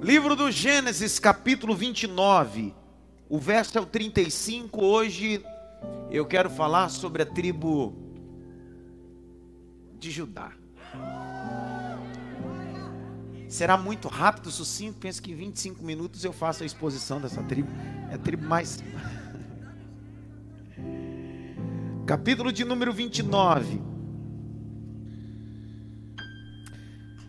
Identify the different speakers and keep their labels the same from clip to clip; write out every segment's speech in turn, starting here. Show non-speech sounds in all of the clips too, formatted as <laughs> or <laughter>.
Speaker 1: Livro do Gênesis, capítulo 29, o verso é o 35. Hoje eu quero falar sobre a tribo de Judá. Será muito rápido, sucinto. Penso que em 25 minutos eu faço a exposição dessa tribo. É a tribo mais. <laughs> Capítulo de número 29.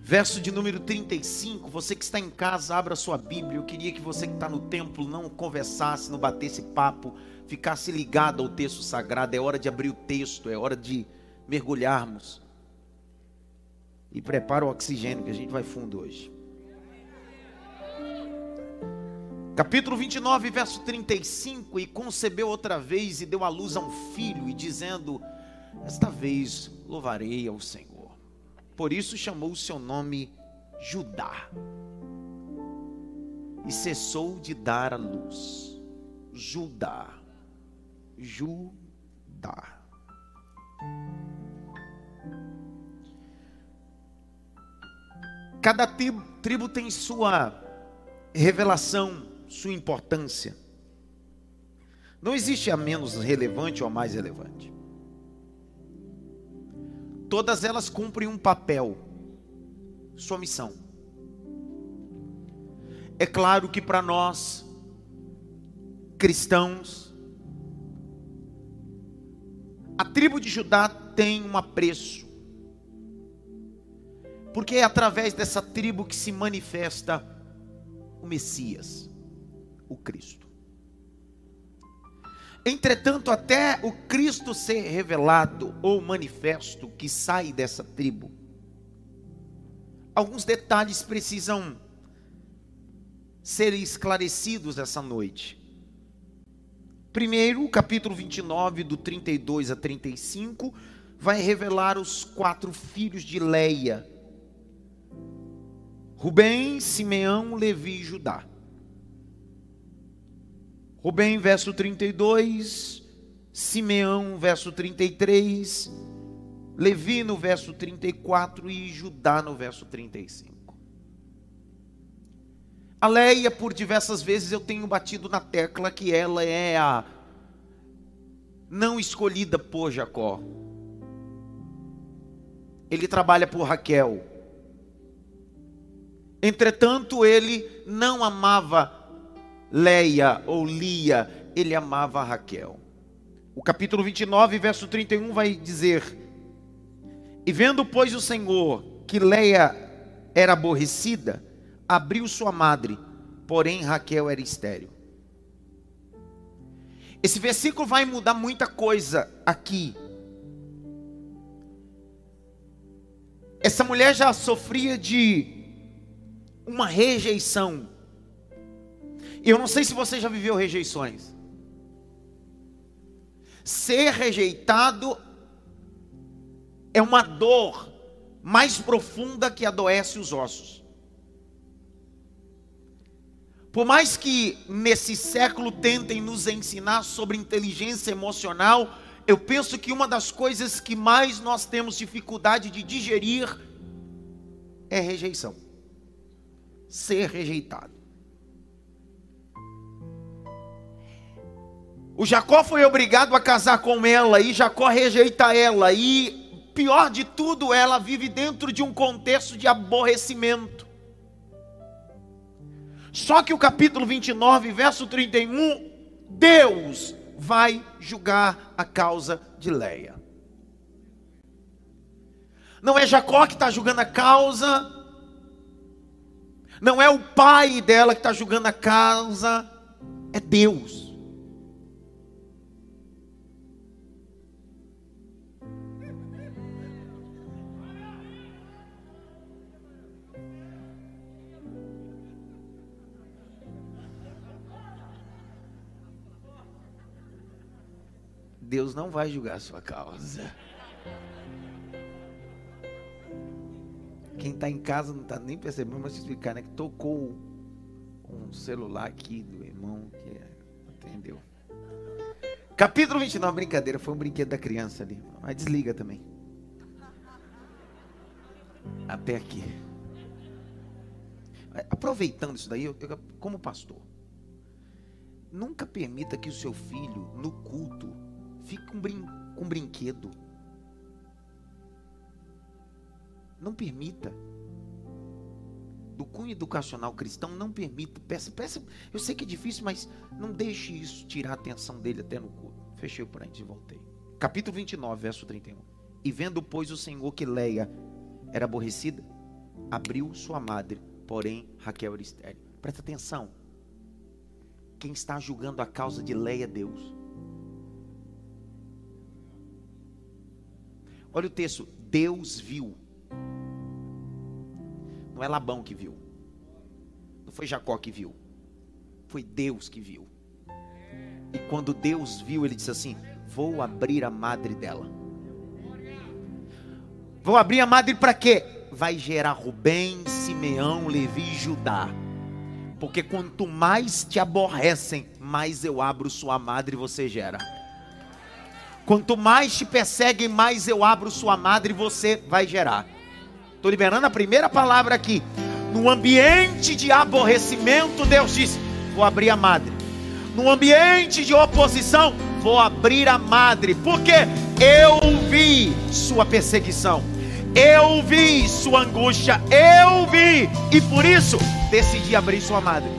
Speaker 1: Verso de número 35. Você que está em casa, abra sua Bíblia. Eu queria que você que está no templo não conversasse, não batesse papo, ficasse ligado ao texto sagrado. É hora de abrir o texto, é hora de mergulharmos. E prepara o oxigênio que a gente vai fundo hoje. Capítulo 29, verso 35. E concebeu outra vez e deu à luz a um filho, e dizendo: Esta vez louvarei ao Senhor. Por isso chamou o seu nome Judá. E cessou de dar à luz. Judá. Judá. Cada tribo, tribo tem sua revelação, sua importância. Não existe a menos relevante ou a mais relevante. Todas elas cumprem um papel, sua missão. É claro que para nós, cristãos, a tribo de Judá tem um apreço porque é através dessa tribo que se manifesta o Messias, o Cristo. Entretanto, até o Cristo ser revelado ou manifesto que sai dessa tribo, alguns detalhes precisam ser esclarecidos essa noite. Primeiro, o capítulo 29, do 32 a 35, vai revelar os quatro filhos de Leia Rubem, Simeão, Levi e Judá. Rubem, verso 32, Simeão, verso 33, Levi no verso 34 e Judá no verso 35. A Leia, por diversas vezes eu tenho batido na tecla que ela é a não escolhida por Jacó. Ele trabalha por Raquel. Entretanto, ele não amava Leia ou Lia, ele amava Raquel. O capítulo 29, verso 31 vai dizer: E vendo, pois, o Senhor que Leia era aborrecida, abriu sua madre, porém Raquel era estéril. Esse versículo vai mudar muita coisa aqui. Essa mulher já sofria de uma rejeição. Eu não sei se você já viveu rejeições. Ser rejeitado é uma dor mais profunda que adoece os ossos. Por mais que nesse século tentem nos ensinar sobre inteligência emocional, eu penso que uma das coisas que mais nós temos dificuldade de digerir é rejeição ser rejeitado. O Jacó foi obrigado a casar com ela e Jacó rejeita ela e pior de tudo, ela vive dentro de um contexto de aborrecimento. Só que o capítulo 29, verso 31, Deus vai julgar a causa de Leia. Não é Jacó que está julgando a causa, não é o pai dela que está julgando a causa, é Deus. Deus não vai julgar a sua causa. Quem está em casa não está nem percebendo, mas explicar, né? Que tocou um celular aqui do irmão que atendeu. Capítulo 29, brincadeira, foi um brinquedo da criança ali. Mas desliga também. Até aqui. Aproveitando isso daí, eu, eu, como pastor, nunca permita que o seu filho, no culto, fique com, brin com brinquedo. Não permita. Do cunho educacional cristão, não permita. Peça, peça. Eu sei que é difícil, mas não deixe isso tirar a atenção dele até no culto. Fechei o parênteses e voltei. Capítulo 29, verso 31. E vendo, pois, o Senhor que Leia era aborrecida, abriu sua madre, porém Raquel era. Presta atenção. Quem está julgando a causa de Leia é Deus. Olha o texto. Deus viu. Não é Labão que viu. Não foi Jacó que viu. Foi Deus que viu. E quando Deus viu, ele disse assim: Vou abrir a madre dela. Vou abrir a madre para quê? Vai gerar Rubem, Simeão, Levi e Judá. Porque quanto mais te aborrecem, mais eu abro sua madre e você gera. Quanto mais te perseguem, mais eu abro sua madre e você vai gerar. Estou liberando a primeira palavra aqui. No ambiente de aborrecimento, Deus diz: Vou abrir a madre. No ambiente de oposição, vou abrir a madre. Porque eu vi sua perseguição. Eu vi sua angústia. Eu vi. E por isso decidi abrir sua madre.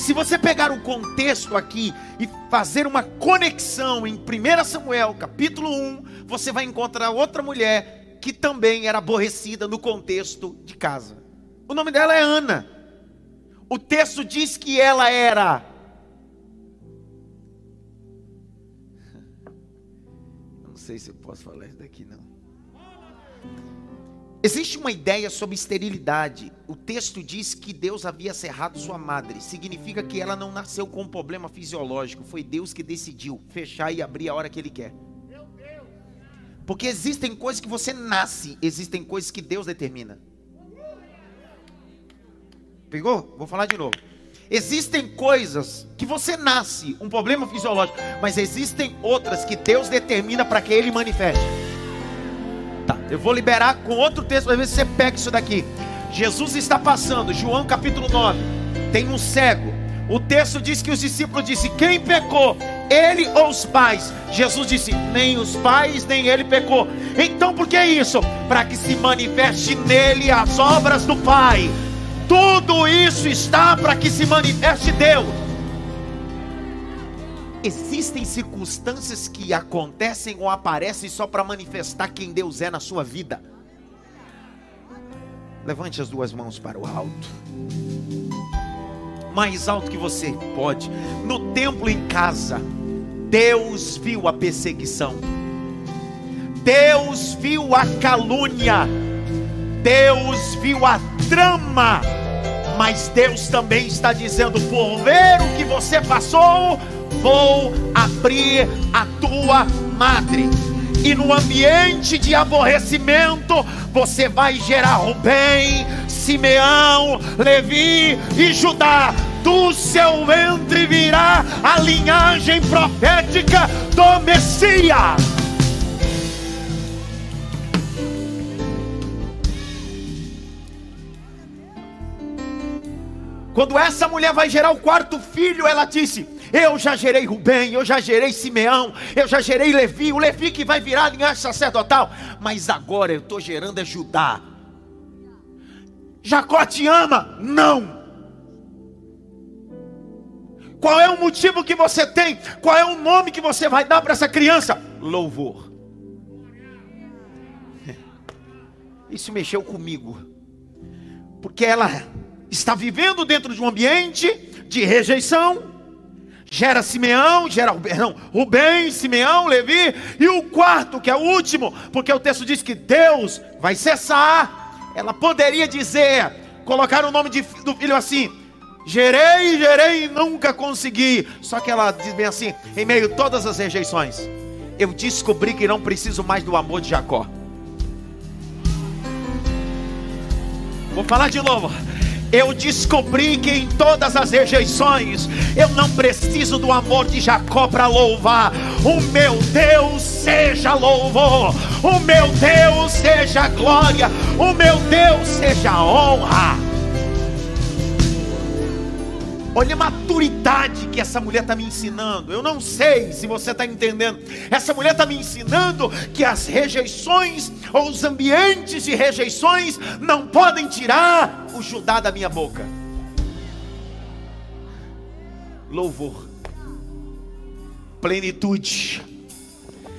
Speaker 1: Se você pegar o contexto aqui e fazer uma conexão em 1 Samuel, capítulo 1, você vai encontrar outra mulher que também era aborrecida no contexto de casa. O nome dela é Ana. O texto diz que ela era. <laughs> Não sei se eu posso falar isso daqui, não. Existe uma ideia sobre esterilidade. O texto diz que Deus havia cerrado sua madre. Significa que ela não nasceu com um problema fisiológico. Foi Deus que decidiu fechar e abrir a hora que Ele quer. Porque existem coisas que você nasce, existem coisas que Deus determina. Pegou? Vou falar de novo. Existem coisas que você nasce, um problema fisiológico, mas existem outras que Deus determina para que Ele manifeste. Eu vou liberar com outro texto para ver se você pega isso daqui. Jesus está passando, João capítulo 9. Tem um cego. O texto diz que os discípulos disseram: Quem pecou? Ele ou os pais? Jesus disse: Nem os pais, nem ele pecou. Então por que isso? Para que se manifeste nele as obras do Pai. Tudo isso está para que se manifeste Deus. Existem circunstâncias que acontecem ou aparecem só para manifestar quem Deus é na sua vida. Levante as duas mãos para o alto. Mais alto que você pode. No templo em casa, Deus viu a perseguição. Deus viu a calúnia. Deus viu a trama. Mas Deus também está dizendo: por ver o que você passou, vou abrir a tua madre. E no ambiente de aborrecimento, você vai gerar Rubem, Simeão, Levi e Judá. Do seu ventre virá a linhagem profética do Messias. Quando essa mulher vai gerar o quarto filho, ela disse: eu já gerei Rubem, eu já gerei Simeão, eu já gerei Levi, o Levi que vai virar linhagem sacerdotal, mas agora eu estou gerando é Judá. Jacó te ama? Não. Qual é o motivo que você tem? Qual é o nome que você vai dar para essa criança? Louvor. <laughs> Isso mexeu comigo, porque ela está vivendo dentro de um ambiente de rejeição, gera Simeão, gera não, Rubem, Simeão, Levi, e o quarto, que é o último, porque o texto diz que Deus vai cessar. Ela poderia dizer, colocar o nome de, do filho assim: gerei, gerei e nunca consegui. Só que ela diz bem assim: em meio a todas as rejeições, eu descobri que não preciso mais do amor de Jacó. Vou falar de novo eu descobri que em todas as rejeições eu não preciso do amor de Jacó para louvar. O meu Deus seja louvor, o meu Deus seja glória, o meu Deus seja honra. Olha a maturidade que essa mulher está me ensinando. Eu não sei se você está entendendo. Essa mulher está me ensinando que as rejeições ou os ambientes de rejeições não podem tirar o Judá da minha boca. Louvor, plenitude.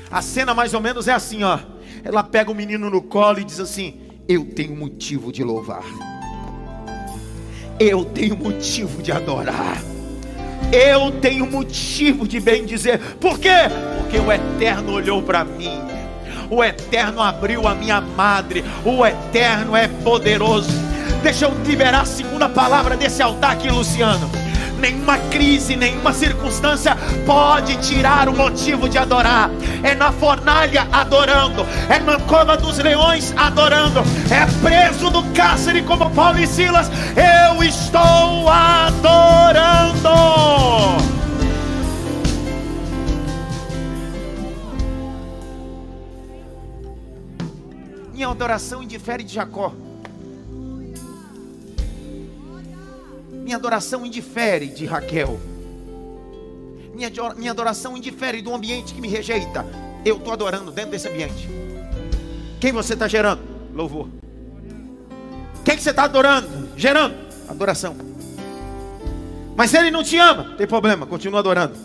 Speaker 1: A cena mais ou menos é assim, ó. Ela pega o menino no colo e diz assim: Eu tenho motivo de louvar eu tenho motivo de adorar. Eu tenho motivo de bem dizer. Por quê? Porque o Eterno olhou para mim. O Eterno abriu a minha madre. O Eterno é poderoso. Deixa eu liberar a segunda palavra desse altar aqui, Luciano nenhuma crise, nenhuma circunstância pode tirar o motivo de adorar. É na fornalha adorando, é na cova dos leões adorando, é preso do cárcere como Paulo e Silas. Eu estou adorando. Minha adoração indifere de Jacó. Minha adoração indifere de Raquel. Minha, minha adoração indifere do ambiente que me rejeita. Eu estou adorando dentro desse ambiente. Quem você está gerando? Louvor. Quem que você está adorando? Gerando? Adoração. Mas se ele não te ama, não tem problema, continua adorando.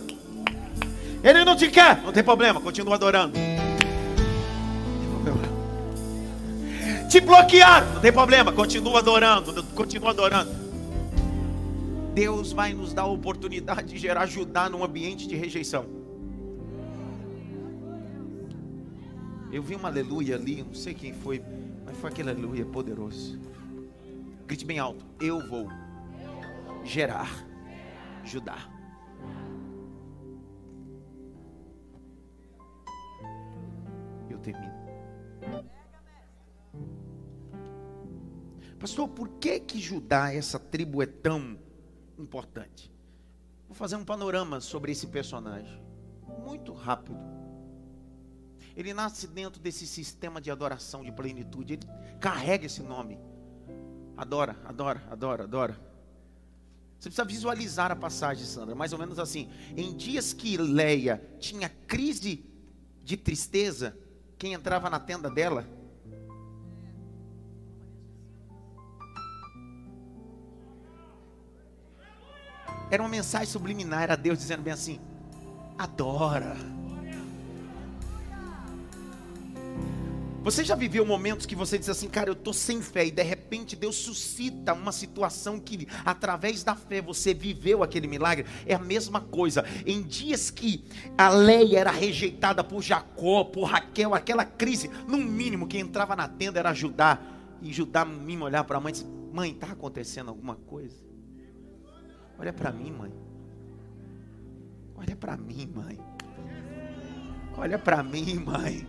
Speaker 1: Ele não te quer, não tem problema, continua adorando. Te bloquear, não tem problema, continua adorando, continua adorando. Deus vai nos dar a oportunidade de gerar ajudar num ambiente de rejeição. Eu vi uma aleluia ali, não sei quem foi, mas foi aquele aleluia poderoso. Grite bem alto: Eu vou gerar Judá. Eu termino. Pastor, por que que Judá, essa tribo é tão importante. Vou fazer um panorama sobre esse personagem, muito rápido. Ele nasce dentro desse sistema de adoração, de plenitude. Ele carrega esse nome. Adora, adora, adora, adora. Você precisa visualizar a passagem, Sandra. Mais ou menos assim. Em dias que Leia tinha crise de tristeza, quem entrava na tenda dela Era uma mensagem subliminar, era Deus dizendo bem assim: adora. Você já viveu momentos que você diz assim, cara, eu estou sem fé, e de repente Deus suscita uma situação que, através da fé, você viveu aquele milagre? É a mesma coisa. Em dias que a lei era rejeitada por Jacó, por Raquel, aquela crise, no mínimo, quem entrava na tenda era Judá, e Judá, mim, olhar para a mãe e disse: Mãe, está acontecendo alguma coisa? Olha para mim, mãe. Olha para mim, mãe. Olha para mim, mãe.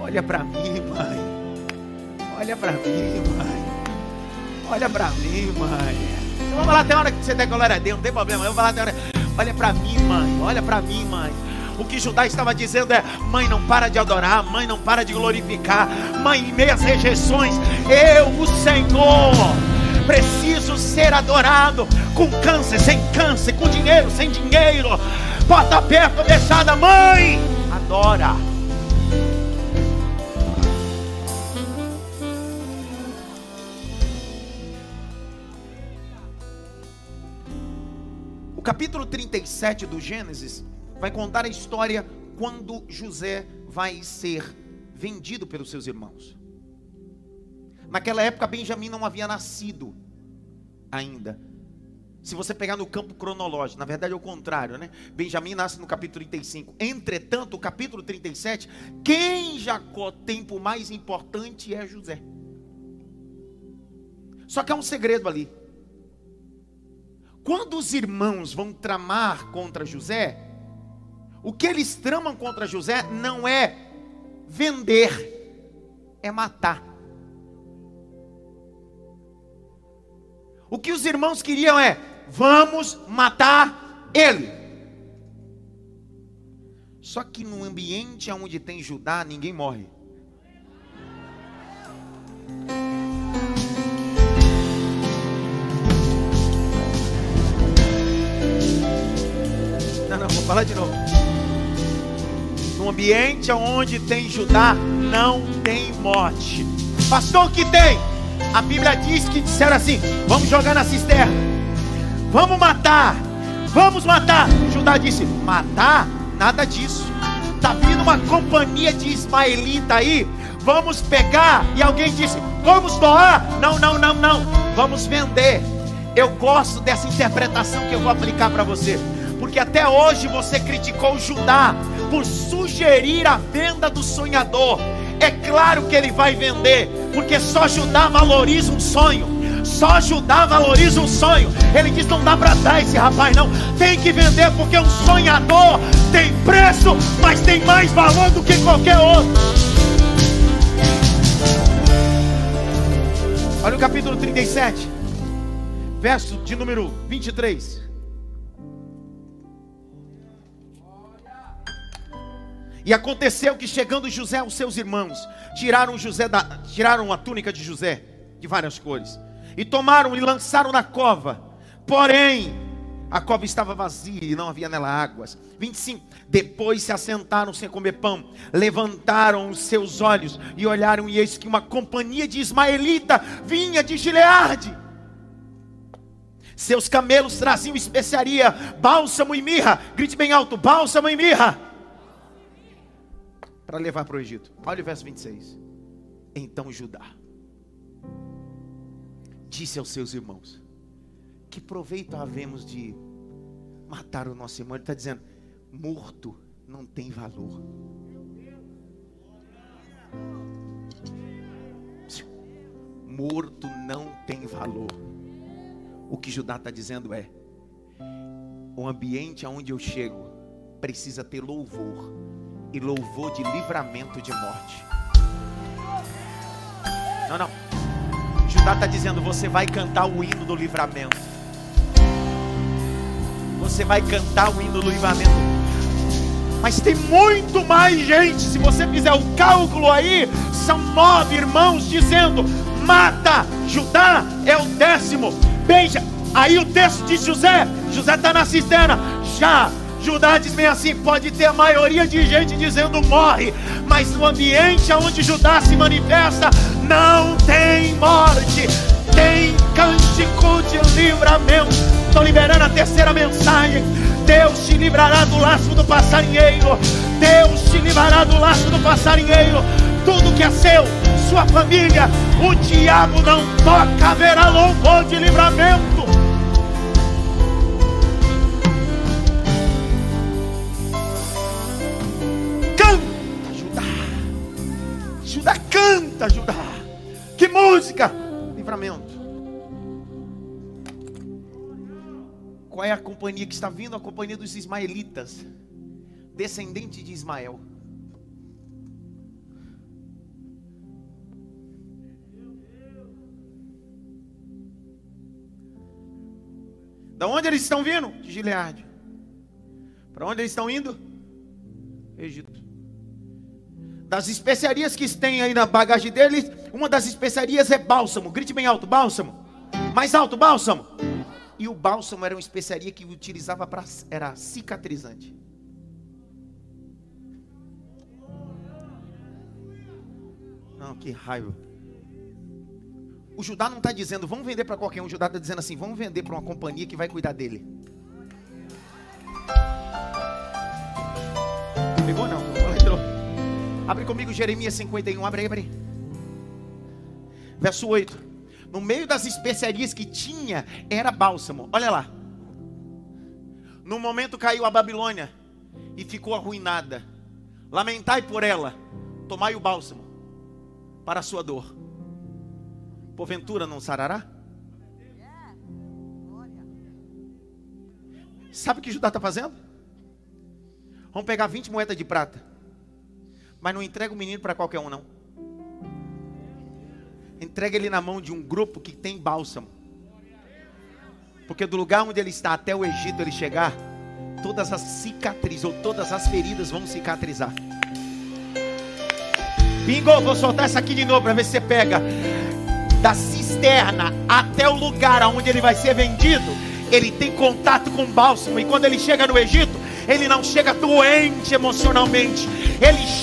Speaker 1: Olha para mim, mãe. Olha para mim, mãe. Olha para mim, mãe. Vamos lá até a hora que você der glória a Deus, não tem problema. Eu vou falar até a hora. Olha para mim, mãe. Olha para mim, mãe. O que Judá estava dizendo é: mãe, não para de adorar, mãe, não para de glorificar, mãe, em meias rejeições, eu, o Senhor, preciso ser adorado com câncer, sem câncer, com dinheiro, sem dinheiro, porta aberta fechada, mãe, adora. O capítulo 37 do Gênesis vai contar a história quando José vai ser vendido pelos seus irmãos. Naquela época, Benjamim não havia nascido ainda. Se você pegar no campo cronológico, na verdade é o contrário, né? Benjamim nasce no capítulo 35. Entretanto, o capítulo 37, quem Jacó tem por mais importante é José. Só que há um segredo ali. Quando os irmãos vão tramar contra José, o que eles tramam contra José não é vender, é matar. O que os irmãos queriam é: vamos matar ele. Só que no ambiente onde tem Judá, ninguém morre. Não, não, vou falar de novo. No ambiente onde tem Judá, não tem morte. Pastor, que tem? A Bíblia diz que disseram assim: vamos jogar na cisterna, vamos matar, vamos matar. Judá disse: matar? Nada disso. Está vindo uma companhia de ismaelita aí. Vamos pegar. E alguém disse: vamos doar? Não, não, não, não. Vamos vender. Eu gosto dessa interpretação que eu vou aplicar para você. Porque até hoje você criticou Judá por sugerir a venda do sonhador. É claro que ele vai vender, porque só Judá valoriza um sonho. Só Judá valoriza um sonho. Ele diz: não dá para dar esse rapaz, não. Tem que vender, porque um sonhador tem preço, mas tem mais valor do que qualquer outro. Olha o capítulo 37, verso de número 23. E aconteceu que chegando José aos seus irmãos, tiraram José da, tiraram a túnica de José de várias cores e tomaram e lançaram na cova. Porém, a cova estava vazia e não havia nela águas. 25. Depois se assentaram sem comer pão, levantaram os seus olhos e olharam, e eis que uma companhia de ismaelita vinha de Gileade. Seus camelos traziam especiaria, bálsamo e mirra. Grite bem alto: bálsamo e mirra para levar para o Egito. Olha o verso 26. Então Judá disse aos seus irmãos: Que proveito havemos de matar o nosso irmão? Ele está dizendo: morto não tem valor. Morto não tem valor. O que Judá está dizendo é: o ambiente aonde eu chego precisa ter louvor e louvor de livramento de morte. Não, não. Judá está dizendo: você vai cantar o hino do livramento. Você vai cantar o hino do livramento. Mas tem muito mais gente. Se você fizer o cálculo aí, são nove irmãos dizendo: mata, Judá é o décimo. Beija. Aí o texto de José: José está na cisterna. Já Judá diz bem assim: pode ter a maioria de gente dizendo morre, mas no ambiente onde Judá se manifesta, não tem morte, tem cântico de livramento. Estou liberando a terceira mensagem. Deus te livrará do laço do passarinheiro. Deus te livrará do laço do passarinheiro. Tudo que é seu, sua família, o diabo não toca, haverá louvor de livramento. Canta, Judá. Que música! Livramento. Qual é a companhia que está vindo? A companhia dos ismaelitas, descendente de Ismael. Da onde eles estão vindo? De Gileade. Para onde eles estão indo? Egito das especiarias que tem aí na bagagem deles, uma das especiarias é bálsamo. Grite bem alto, bálsamo. Mais alto, bálsamo. E o bálsamo era uma especiaria que utilizava para era cicatrizante. Não, que raiva. O Judá não está dizendo, vamos vender para qualquer um. O Judá está dizendo assim, vamos vender para uma companhia que vai cuidar dele. Pegou não? Abre comigo Jeremias 51, abre abre. Verso 8. No meio das especiarias que tinha, era bálsamo. Olha lá. No momento caiu a Babilônia e ficou arruinada. Lamentai por ela, tomai o bálsamo para a sua dor. Porventura não sarará? Sabe o que Judá está fazendo? Vamos pegar 20 moedas de prata. Mas não entrega o menino para qualquer um, não. Entrega ele na mão de um grupo que tem bálsamo. Porque do lugar onde ele está até o Egito ele chegar, todas as cicatrizes ou todas as feridas vão cicatrizar. Bingo, vou soltar essa aqui de novo para ver se você pega. Da cisterna até o lugar onde ele vai ser vendido, ele tem contato com bálsamo. E quando ele chega no Egito, ele não chega doente emocionalmente,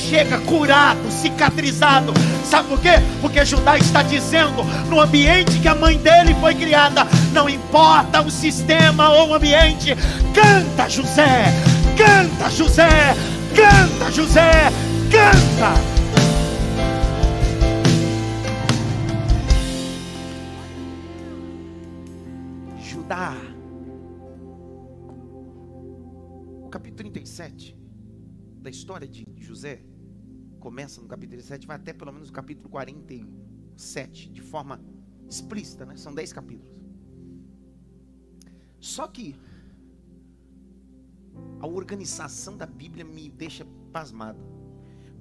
Speaker 1: chega curado, cicatrizado. Sabe por quê? Porque Judá está dizendo no ambiente que a mãe dele foi criada, não importa o sistema ou o ambiente, canta José, canta José, canta José, canta. Judá. O capítulo 37 da história de José começa no capítulo 37, vai até pelo menos o capítulo 47, de forma explícita, né? São 10 capítulos. Só que a organização da Bíblia me deixa pasmado.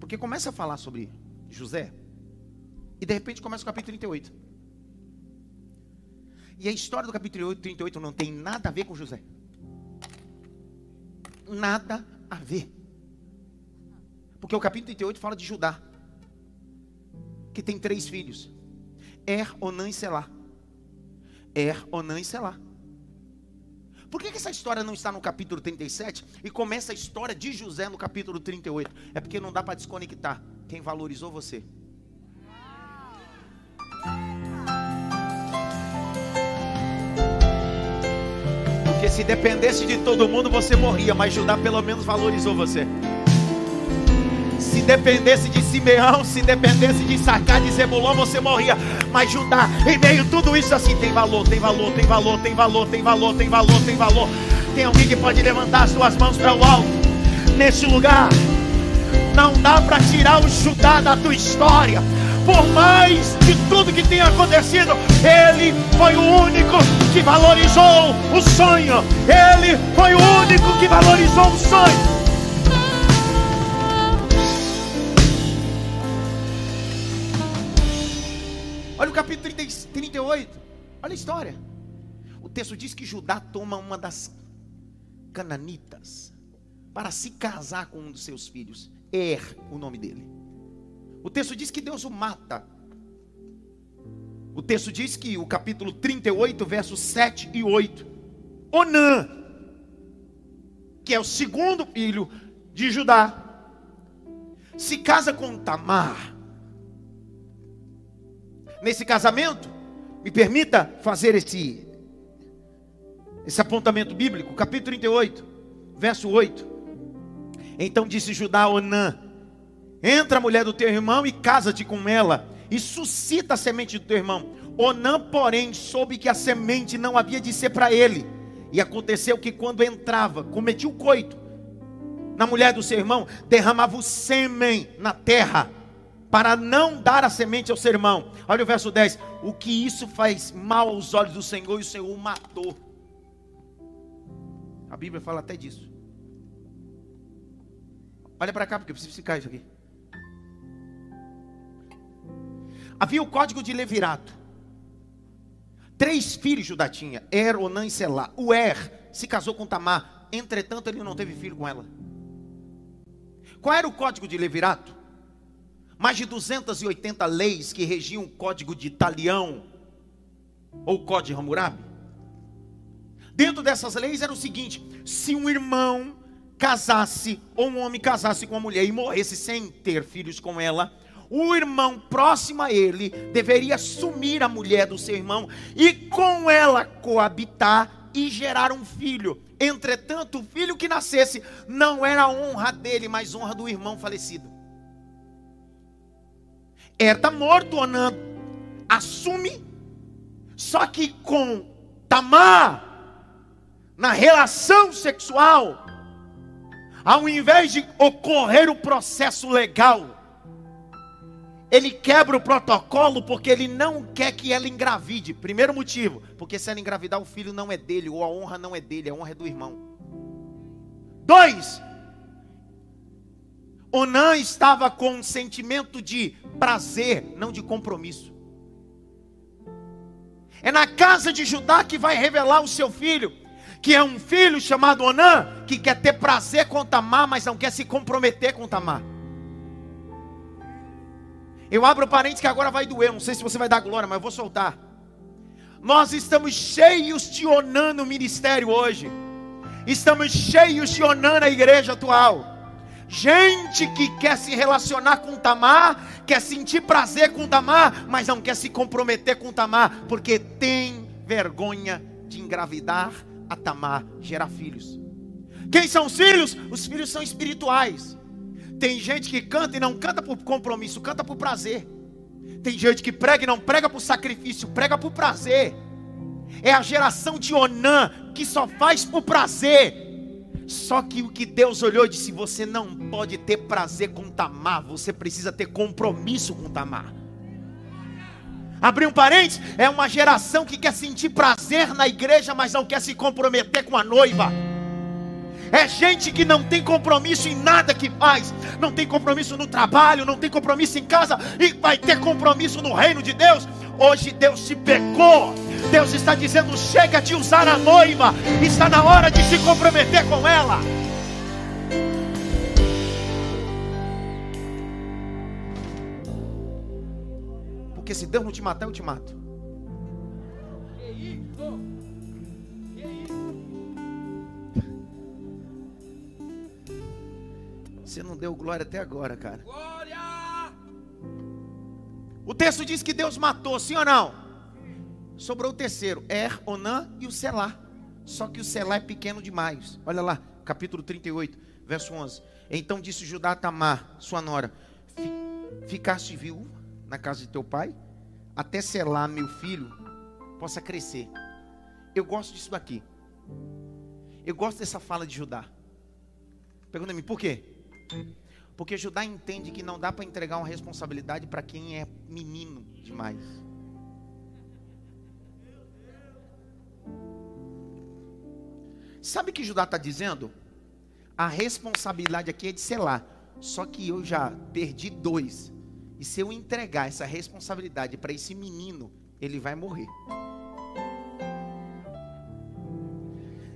Speaker 1: Porque começa a falar sobre José, e de repente começa o capítulo 38. E a história do capítulo 38 não tem nada a ver com José. Nada a ver. Porque o capítulo 38 fala de Judá, que tem três filhos: Er, Onã e Selá. Er, Onã e Selá. Por que, que essa história não está no capítulo 37 e começa a história de José no capítulo 38? É porque não dá para desconectar. Quem valorizou você? Porque se dependesse de todo mundo, você morria, mas Judá pelo menos valorizou você. Se dependesse de Simeão, se dependesse de Sacar, de Zebulon, você morria. Mas Judá, em meio a tudo isso assim, tem valor, tem valor, tem valor, tem valor, tem valor, tem valor, tem valor. Tem alguém que pode levantar as suas mãos para o alto. Neste lugar, não dá para tirar o Judá da tua história por mais de tudo que tenha acontecido, ele foi o único que valorizou o sonho. Ele foi o único que valorizou o sonho. 38. Olha a história. O texto diz que Judá toma uma das cananitas para se casar com um dos seus filhos. Er, o nome dele. O texto diz que Deus o mata. O texto diz que o capítulo 38, versos 7 e 8. Onã, que é o segundo filho de Judá, se casa com Tamar. Nesse casamento, me permita fazer esse, esse apontamento bíblico, capítulo 38, verso 8. Então disse Judá a Onã: Entra a mulher do teu irmão e casa-te com ela, e suscita a semente do teu irmão. Onã, porém, soube que a semente não havia de ser para ele. E aconteceu que quando entrava, cometia o coito na mulher do seu irmão, derramava o sêmen na terra, para não dar a semente ao seu irmão. Olha o verso 10: O que isso faz mal aos olhos do Senhor, e o Senhor o matou. A Bíblia fala até disso. Olha para cá, porque eu preciso ficar isso aqui. Havia o código de Levirato. Três filhos Judá tinha: Er, Onã e Selá. O Er se casou com Tamar, entretanto ele não teve filho com ela. Qual era o código de Levirato? Mais de 280 leis que regiam o código de Talião ou código de Hammurabi. Dentro dessas leis era o seguinte: se um irmão casasse ou um homem casasse com uma mulher e morresse sem ter filhos com ela, o irmão próximo a ele deveria assumir a mulher do seu irmão e com ela coabitar e gerar um filho. Entretanto, o filho que nascesse não era honra dele, mas honra do irmão falecido. Era morto, Onan assume, só que com Tamar, na relação sexual, ao invés de ocorrer o processo legal, ele quebra o protocolo porque ele não quer que ela engravide. Primeiro motivo, porque se ela engravidar, o filho não é dele, ou a honra não é dele, a honra é do irmão. Dois, Onã estava com um sentimento de prazer, não de compromisso. É na casa de Judá que vai revelar o seu filho, que é um filho chamado Onã, que quer ter prazer com Tamar, mas não quer se comprometer com Tamar. Eu abro parênteses que agora vai doer, não sei se você vai dar glória, mas eu vou soltar. Nós estamos cheios de Onã no ministério hoje. Estamos cheios de Onã na igreja atual. Gente que quer se relacionar com Tamar, quer sentir prazer com Tamar, mas não quer se comprometer com Tamar, porque tem vergonha de engravidar a Tamar, gerar filhos. Quem são os filhos? Os filhos são espirituais. Tem gente que canta e não canta por compromisso, canta por prazer. Tem gente que prega e não prega por sacrifício, prega por prazer. É a geração de Onã que só faz por prazer. Só que o que Deus olhou e disse: você não pode ter prazer com Tamar, você precisa ter compromisso com Tamar. Abrir um parênteses, é uma geração que quer sentir prazer na igreja, mas não quer se comprometer com a noiva. É gente que não tem compromisso em nada que faz, não tem compromisso no trabalho, não tem compromisso em casa e vai ter compromisso no reino de Deus. Hoje Deus te pecou. Deus está dizendo: chega de usar a noiva, está na hora de se comprometer com ela. Porque se Deus não te matar, eu te mato. Você não deu glória até agora, cara. Glória! O texto diz que Deus matou, sim ou não? Sobrou o terceiro, Er, Onã e o Selá. Só que o Selá é pequeno demais. Olha lá, capítulo 38, verso 11. Então disse Judá a Tamar, sua nora: Ficaste viúva na casa de teu pai, até selar meu filho possa crescer. Eu gosto disso daqui. Eu gosto dessa fala de Judá. Pergunta-me por quê? Porque Judá entende que não dá para entregar uma responsabilidade para quem é menino demais. Sabe o que Judá está dizendo? A responsabilidade aqui é de selar. Só que eu já perdi dois. E se eu entregar essa responsabilidade para esse menino, ele vai morrer.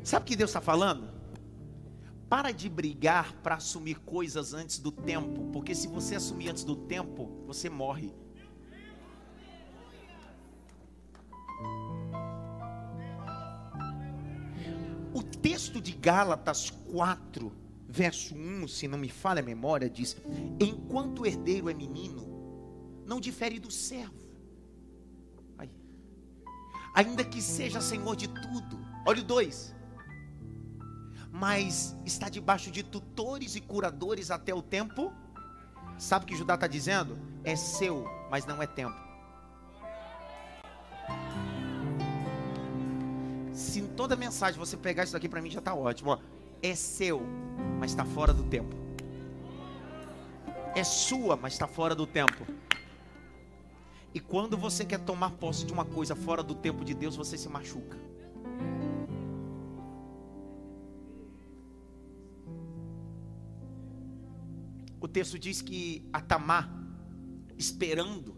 Speaker 1: Sabe o que Deus está falando? Para de brigar para assumir coisas antes do tempo, porque se você assumir antes do tempo, você morre. O texto de Gálatas 4, verso 1, se não me falha a memória, diz: Enquanto o herdeiro é menino, não difere do servo, ainda que seja senhor de tudo. Olha o 2: Mas está debaixo de tutores e curadores até o tempo. Sabe o que Judá está dizendo? É seu, mas não é tempo. Se em toda mensagem você pegar isso daqui para mim já está ótimo. É seu, mas está fora do tempo. É sua, mas está fora do tempo. E quando você quer tomar posse de uma coisa fora do tempo de Deus, você se machuca. O texto diz que Atamar, esperando,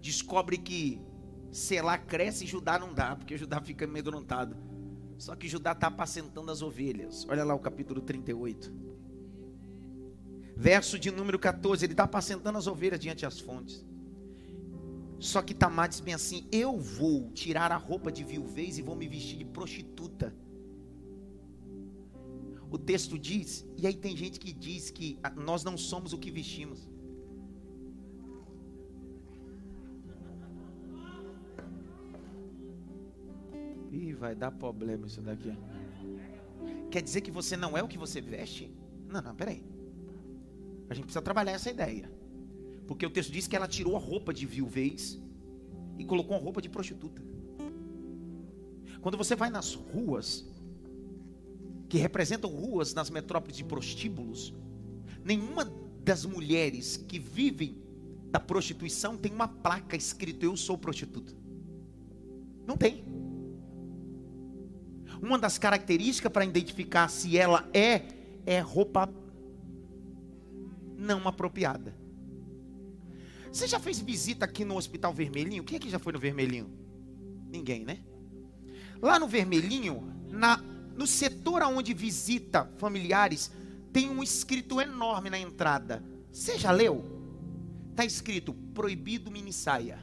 Speaker 1: descobre que Selá cresce e Judá não dá, porque Judá fica amedrontado. Só que Judá está apacentando as ovelhas. Olha lá o capítulo 38. Verso de número 14, ele está apacentando as ovelhas diante das fontes. Só que Tamar diz bem assim: Eu vou tirar a roupa de viuvez e vou me vestir de prostituta. O texto diz, e aí tem gente que diz que nós não somos o que vestimos. Ih, vai dar problema isso daqui. Quer dizer que você não é o que você veste? Não, não, peraí. A gente precisa trabalhar essa ideia. Porque o texto diz que ela tirou a roupa de viuvez e colocou uma roupa de prostituta. Quando você vai nas ruas, que representam ruas nas metrópoles de prostíbulos, nenhuma das mulheres que vivem da prostituição tem uma placa escrito eu sou prostituta. Não tem. Uma das características para identificar se ela é é roupa não apropriada. Você já fez visita aqui no Hospital Vermelhinho? Quem aqui já foi no Vermelhinho? Ninguém, né? Lá no Vermelhinho, na no setor onde visita familiares, tem um escrito enorme na entrada. Você já leu? Está escrito: proibido mini saia,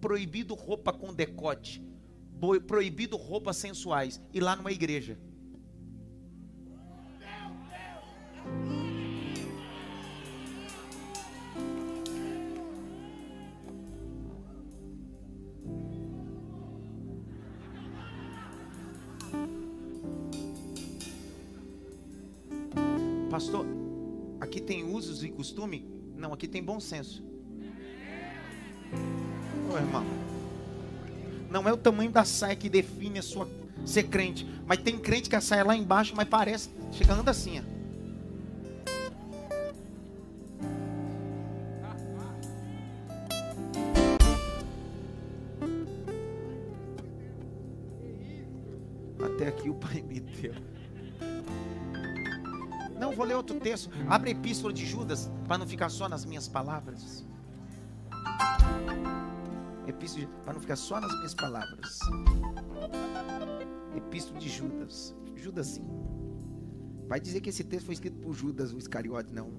Speaker 1: proibido roupa com decote, proibido roupas sensuais. E lá numa igreja. Pastor, aqui tem usos e costume? Não, aqui tem bom senso. Ô irmão, não é o tamanho da saia que define a sua ser crente, mas tem crente que a saia é lá embaixo, mas parece chegando assim, ó. Texto. Abre a epístola de Judas, para não ficar só nas minhas palavras. Epístola para não ficar só nas minhas palavras. Epístola de Judas. Judasinho. Vai dizer que esse texto foi escrito por Judas, o Iscariote, não.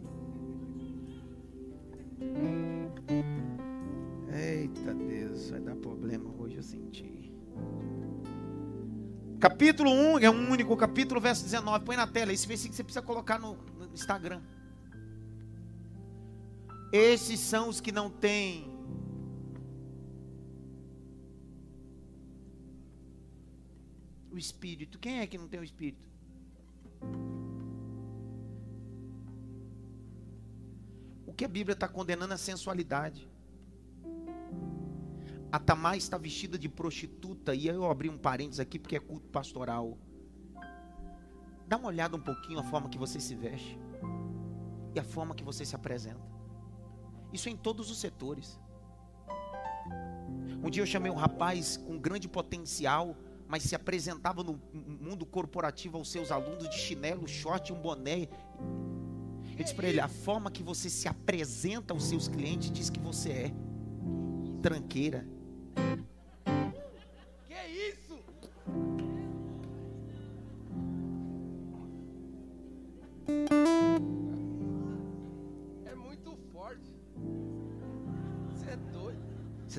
Speaker 1: Eita Deus, vai dar problema hoje, eu senti. Capítulo 1, é um único capítulo, verso 19. Põe na tela. Esse versículo você precisa colocar no Instagram. Esses são os que não têm o Espírito. Quem é que não tem o Espírito? O que a Bíblia está condenando é a sensualidade. A Tamar está vestida de prostituta. E eu abri um parênteses aqui porque é culto pastoral. Dá uma olhada um pouquinho a forma que você se veste e a forma que você se apresenta. Isso é em todos os setores. Um dia eu chamei um rapaz com grande potencial, mas se apresentava no mundo corporativo aos seus alunos de chinelo, short, um boné. Eu disse para ele: a forma que você se apresenta aos seus clientes diz que você é tranqueira,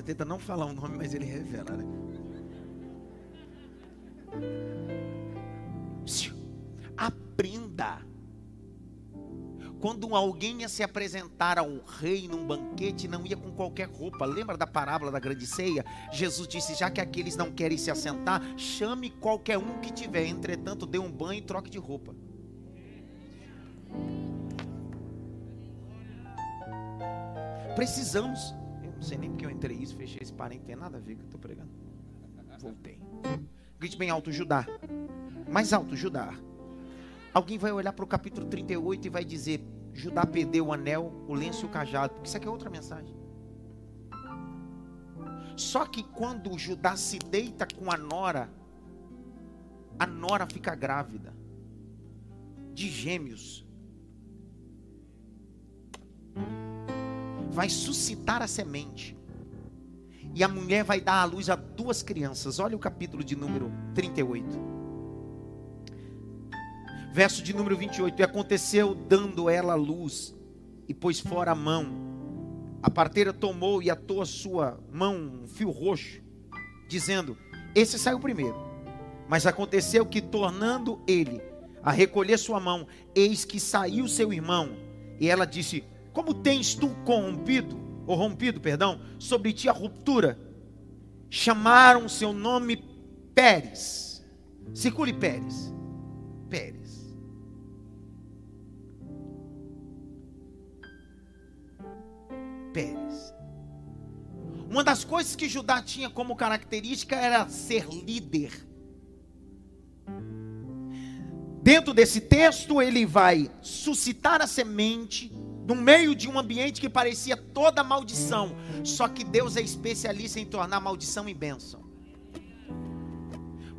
Speaker 1: tenta não falar o nome, mas ele revela, né? Aprenda quando alguém ia se apresentar ao rei num banquete, não ia com qualquer roupa. Lembra da parábola da grande ceia? Jesus disse: já que aqueles não querem se assentar, chame qualquer um que tiver. Entretanto, dê um banho e troque de roupa. Precisamos. Não sei nem porque eu entrei isso, fechei esse parente, tem nada a ver com o que eu estou pregando. Voltei. Grite bem alto, Judá. Mais alto, Judá. Alguém vai olhar para o capítulo 38 e vai dizer: Judá perdeu o anel, o lenço e o cajado. Porque isso aqui é outra mensagem. Só que quando Judá se deita com a nora, a nora fica grávida de gêmeos. Vai suscitar a semente. E a mulher vai dar à luz a duas crianças. Olha o capítulo de número 38 verso de número 28. E aconteceu dando ela luz e pôs fora a mão. A parteira tomou e atou a sua mão um fio roxo, dizendo: Esse saiu primeiro. Mas aconteceu que, tornando ele a recolher sua mão, eis que saiu seu irmão. E ela disse: Como tens tu corrompido, ou rompido, perdão, sobre ti a ruptura? Chamaram seu nome Pérez. Circule Pérez. Pérez. Pérez. Uma das coisas que Judá tinha como característica era ser líder. Dentro desse texto, ele vai suscitar a semente no meio de um ambiente que parecia toda maldição. Só que Deus é especialista em tornar maldição em bênção.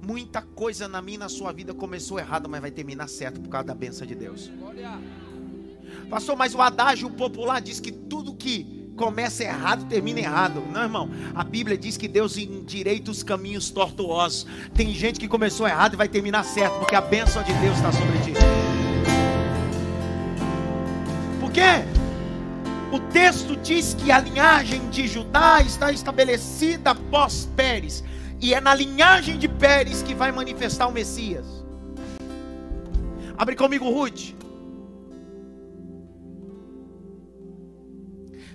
Speaker 1: Muita coisa na minha e na sua vida começou errado, mas vai terminar certo por causa da bênção de Deus. Pastor, mas o adágio popular diz que tudo que começa errado, termina errado. Não, irmão. A Bíblia diz que Deus endireita os caminhos tortuosos. Tem gente que começou errado e vai terminar certo, porque a bênção de Deus está sobre ti. Por quê? O texto diz que a linhagem de Judá está estabelecida após Pérez. E é na linhagem de Pérez que vai manifestar o Messias. Abre comigo, Ruth.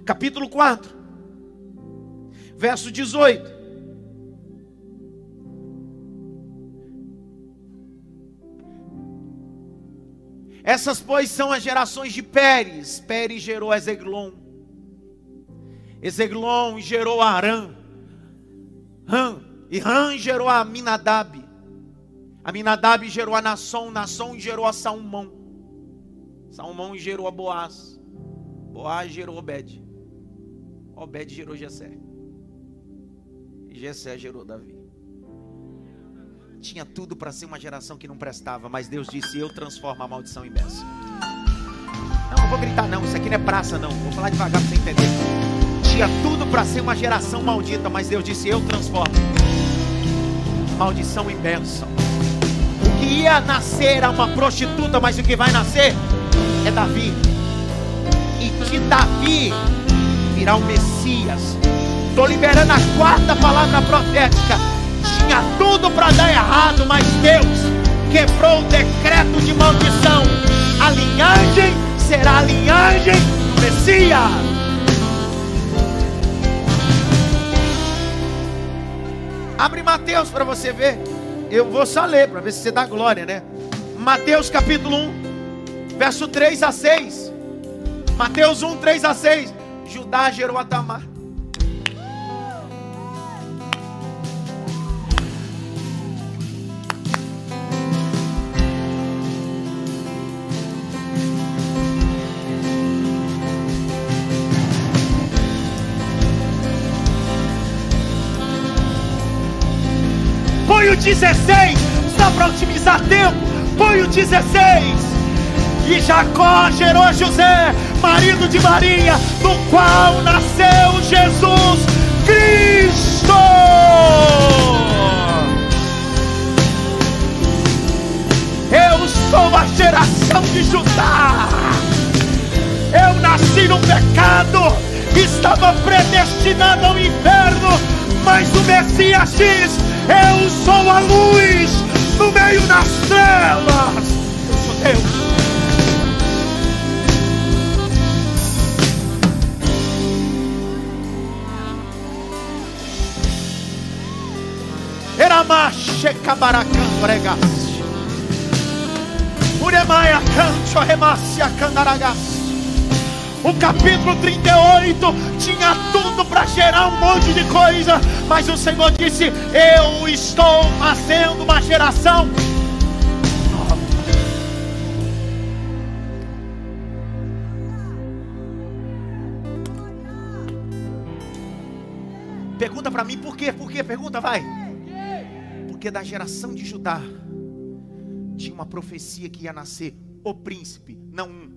Speaker 1: Capítulo 4, verso 18. Essas, pois, são as gerações de Pérez. Pérez gerou Ezeglon. Ezeglon gerou Arã. Ram. E Ram gerou a Minadab. Aminadab gerou a Nasson. Nasson gerou a Salmão. Salmão gerou a Boaz. Boaz gerou Obed. Obed gerou Jessé. E Jessé gerou Davi tinha tudo para ser uma geração que não prestava, mas Deus disse: Eu transformo a maldição em bênção. Não, não vou gritar, não. Isso aqui não é praça, não. Vou falar devagar para você entender. Tinha tudo para ser uma geração maldita, mas Deus disse: Eu transformo maldição em bênção. O que ia nascer era uma prostituta, mas o que vai nascer é Davi. E de Davi virá o Messias. Estou liberando a quarta palavra profética tinha tudo para dar errado, mas Deus quebrou o decreto de maldição. A linhagem será a linhagem do Messias. Abre Mateus para você ver. Eu vou só ler para ver se você dá glória, né? Mateus capítulo 1, verso 3 a 6. Mateus 1, 3 a 6. Judá gerou Atamar. 16, só para otimizar tempo. Põe o 16. E Jacó gerou José, marido de Maria, do qual nasceu Jesus Cristo. Eu sou a geração de Judá. Eu nasci no pecado, estava predestinado ao inferno, mas o Messias diz: eu sou a luz no meio das trevas. Eu sou Deus. Eramache cabaracan pregas. Uremaia cancho remácia candaragas o capítulo 38 tinha tudo para gerar um monte de coisa, mas o Senhor disse: Eu estou fazendo uma geração Pergunta para mim por quê? Por quê? Pergunta, vai. Porque da geração de Judá tinha uma profecia que ia nascer o príncipe, não um.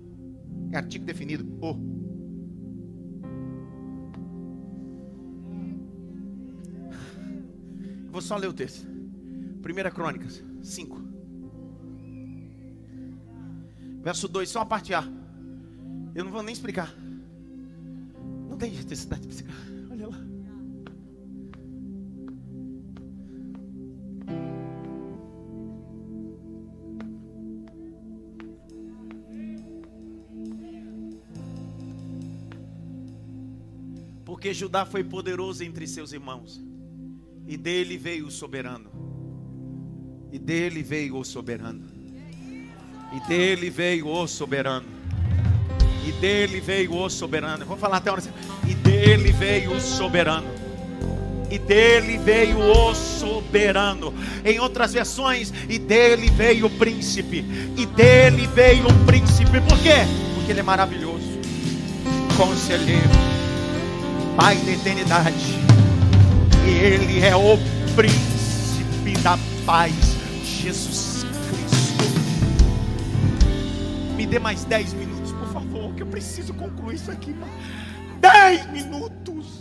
Speaker 1: É artigo definido. O. Vou só ler o texto. Primeira Crônicas 5. Verso 2, só a parte A. Eu não vou nem explicar. Não tem necessidade de explicar. Olha lá. Porque Judá foi poderoso entre seus irmãos, e dele veio o soberano, e dele veio o soberano, e dele veio o soberano, e dele veio o soberano. Vou falar até hora. E dele veio o soberano e dele veio o soberano. Em outras versões, e dele veio o príncipe, e dele veio o príncipe. Por quê? Porque ele é maravilhoso, conselheiro, Pai da eternidade. E Ele é o príncipe da paz, Jesus Cristo. Me dê mais dez minutos, por favor, que eu preciso concluir isso aqui. Dez minutos.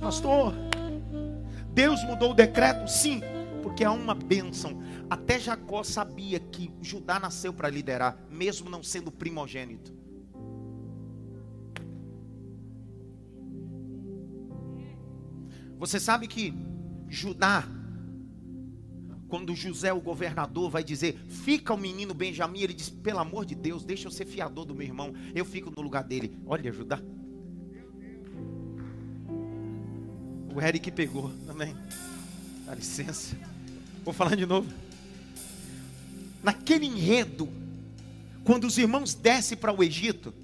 Speaker 1: Pastor, Deus mudou o decreto? Sim, porque há uma bênção. Até Jacó sabia que Judá nasceu para liderar, mesmo não sendo primogênito. Você sabe que Judá, quando José, o governador, vai dizer: Fica o menino Benjamim, ele diz: Pelo amor de Deus, deixa eu ser fiador do meu irmão, eu fico no lugar dele. Olha, Judá. O Eric pegou também. Dá licença. Vou falar de novo. Naquele enredo, quando os irmãos descem para o Egito,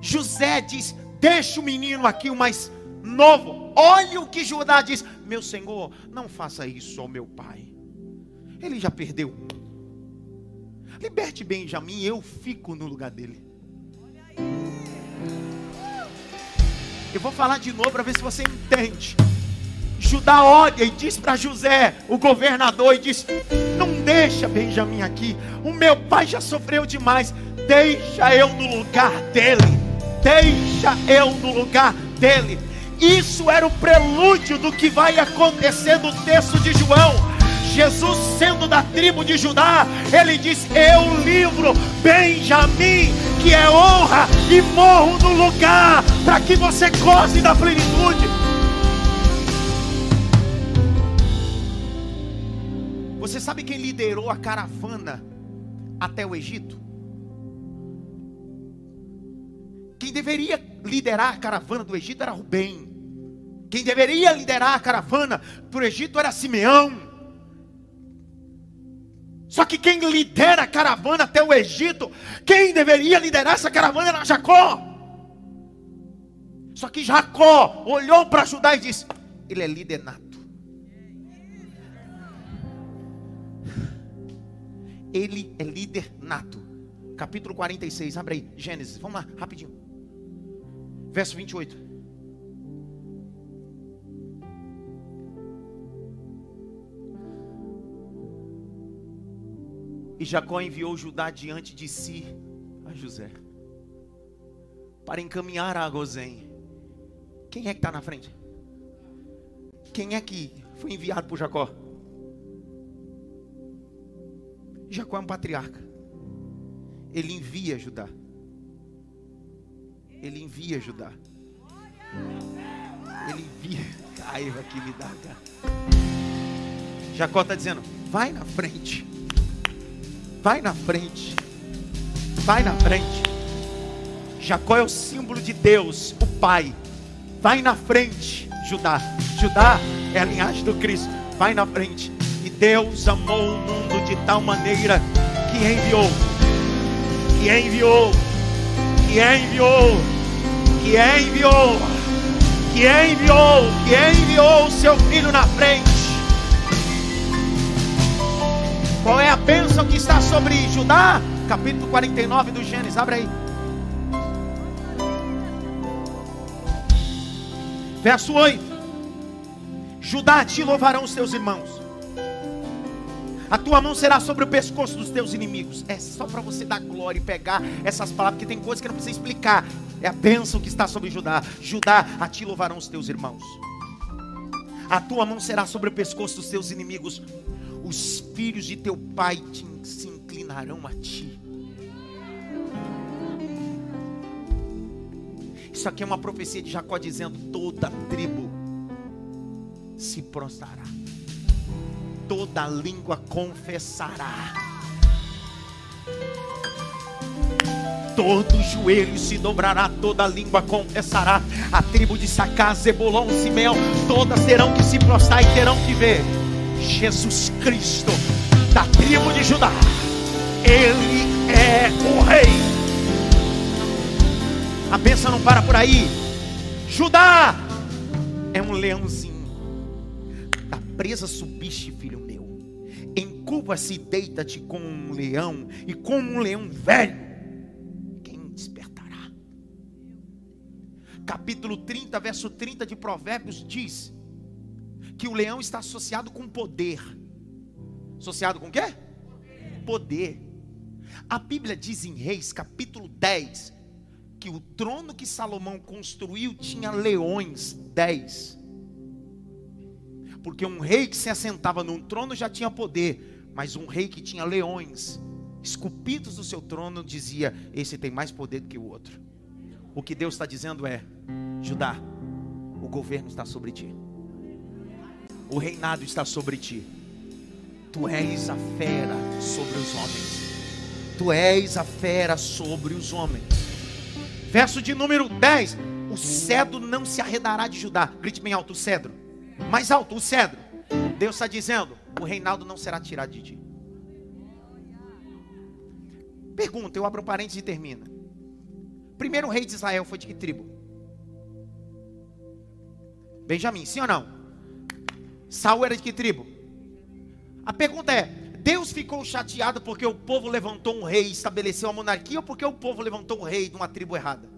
Speaker 1: José diz: Deixa o menino aqui, o mais novo. Olha o que Judá diz: Meu senhor, não faça isso ao meu pai. Ele já perdeu um. Liberte Benjamim, eu fico no lugar dele. Eu vou falar de novo para ver se você entende. Judá olha e diz para José, o governador, e diz: Não deixa Benjamim aqui. O meu pai já sofreu demais. Deixa eu no lugar dele. Deixa eu no lugar dele. Isso era o prelúdio do que vai acontecer no texto de João. Jesus, sendo da tribo de Judá, ele diz: Eu livro Benjamim, que é honra, e morro no lugar, para que você goze da plenitude. Você sabe quem liderou a caravana até o Egito? Quem deveria liderar a caravana do Egito era Rubem. Quem deveria liderar a caravana para o Egito era Simeão. Só que quem lidera a caravana até o Egito, quem deveria liderar essa caravana era Jacó. Só que Jacó olhou para Judá e disse: Ele é líder nato. Ele é líder nato. Capítulo 46, abre aí, Gênesis, vamos lá, rapidinho. Verso 28. E Jacó enviou Judá diante de si a José para encaminhar a Gozém. Quem é que está na frente? Quem é que foi enviado por Jacó? Jacó é um patriarca. Ele envia Judá. Ele envia Judá. Ele envia. Raiva que me dá. Jacó está dizendo: vai na frente. Vai na frente. Vai na frente. Jacó é o símbolo de Deus, o Pai. Vai na frente, Judá. Judá é a linhagem do Cristo. Vai na frente. E Deus amou o mundo de tal maneira que enviou, que enviou, que enviou, que enviou, que enviou, que enviou o seu filho na frente Qual é a bênção que está sobre Judá? Capítulo 49 do Gênesis, abre aí. Verso 8: Judá, te louvarão os teus irmãos, a tua mão será sobre o pescoço dos teus inimigos. É só para você dar glória e pegar essas palavras, porque tem coisas que não precisa explicar. É a bênção que está sobre Judá. Judá, a ti louvarão os teus irmãos. A tua mão será sobre o pescoço dos teus inimigos os filhos de teu pai te, se inclinarão a ti. Isso aqui é uma profecia de Jacó dizendo: toda tribo se prostrará, toda língua confessará, todo joelho se dobrará, toda língua confessará. A tribo de Sacá, Zebulon, Simeão, todas terão que se prostrar e terão que ver Jesus Cristo, da tribo de Judá. Ele é o rei. A bênção não para por aí. Judá é um leãozinho. Da presa subiste, filho meu. Encuba-se e deita-te como um leão, e como um leão velho. Quem despertará? Capítulo 30, verso 30 de Provérbios diz: que o leão está associado com poder. Associado com quê? Poder. poder. A Bíblia diz em Reis, capítulo 10, que o trono que Salomão construiu tinha leões, 10. Porque um rei que se assentava num trono já tinha poder, mas um rei que tinha leões esculpidos do seu trono dizia: Esse tem mais poder do que o outro. O que Deus está dizendo é: Judá, o governo está sobre ti, o reinado está sobre ti. Tu és a fera sobre os homens. Tu és a fera sobre os homens. Verso de número 10: O cedro não se arredará de Judá. Grite bem alto: o cedro. Mais alto: o cedro. Deus está dizendo: O reinado não será tirado de ti. Pergunta, eu abro parênteses e termina. Primeiro rei de Israel foi de que tribo? Benjamim, sim ou não? Saul era de que tribo? A pergunta é: Deus ficou chateado porque o povo levantou um rei e estabeleceu a monarquia ou porque o povo levantou um rei de uma tribo errada?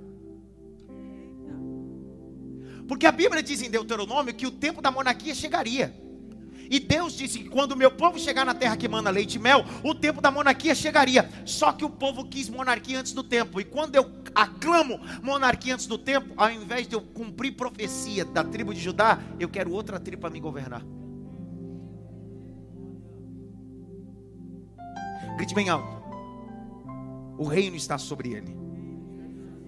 Speaker 1: Porque a Bíblia diz em Deuteronômio que o tempo da monarquia chegaria. E Deus disse que quando o meu povo chegar na terra que manda leite e mel, o tempo da monarquia chegaria. Só que o povo quis monarquia antes do tempo. E quando eu aclamo monarquia antes do tempo, ao invés de eu cumprir profecia da tribo de Judá, eu quero outra tribo para me governar. Grite bem alto. O reino está sobre ele.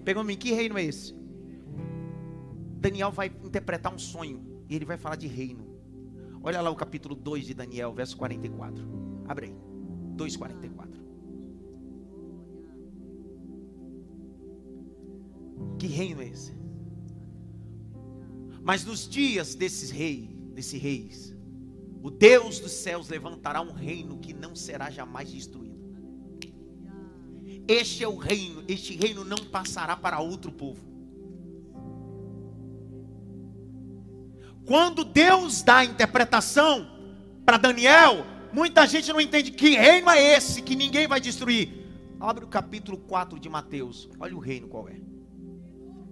Speaker 1: Pergunta-me, que reino é esse? Daniel vai interpretar um sonho. E ele vai falar de reino. Olha lá o capítulo 2 de Daniel, verso 44. Abre aí. 2,44. Que reino é esse? Mas nos dias desses reis, desse reis, o Deus dos céus levantará um reino que não será jamais destruído. Este é o reino, este reino não passará para outro povo. Quando Deus dá a interpretação para Daniel, muita gente não entende que reino é esse que ninguém vai destruir. Abre o capítulo 4 de Mateus. Olha o reino qual é.